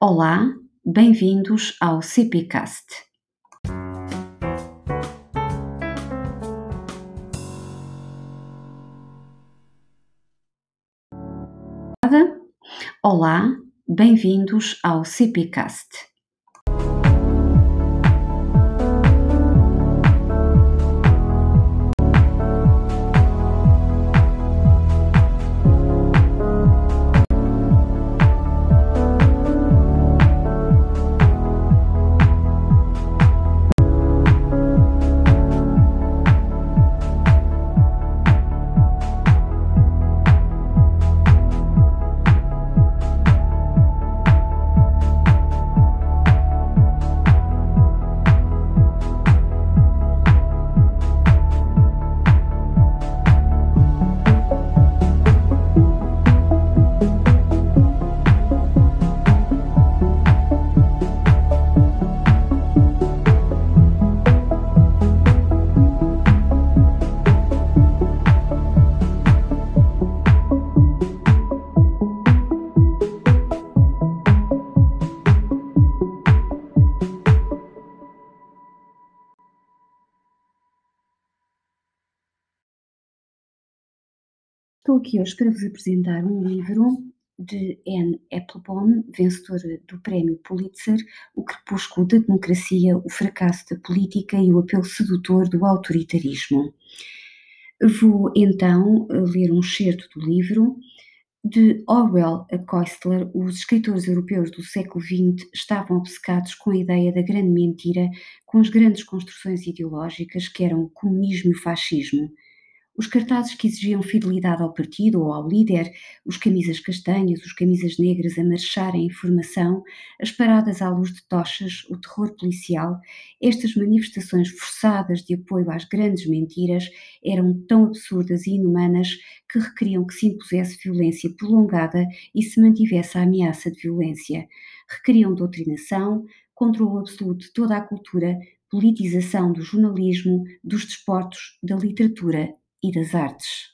Olá, bem-vindos ao CPcast. Olá, bem-vindos ao CPcast. Estou aqui hoje para vos apresentar um livro de Anne Applebaum, vencedora do Prémio Pulitzer, O Crepúsculo da Democracia, o Fracasso da Política e o Apelo Sedutor do Autoritarismo. Vou então ler um excerto do livro. De Orwell a Koestler, os escritores europeus do século XX estavam obcecados com a ideia da grande mentira, com as grandes construções ideológicas que eram o comunismo e o fascismo os cartazes que exigiam fidelidade ao partido ou ao líder, os camisas castanhas, os camisas negras a marchar em informação, as paradas à luz de tochas, o terror policial, estas manifestações forçadas de apoio às grandes mentiras eram tão absurdas e inumanas que requeriam que se impusesse violência prolongada e se mantivesse a ameaça de violência. Requeriam doutrinação, controle absoluto de toda a cultura, politização do jornalismo, dos desportos, da literatura e das artes.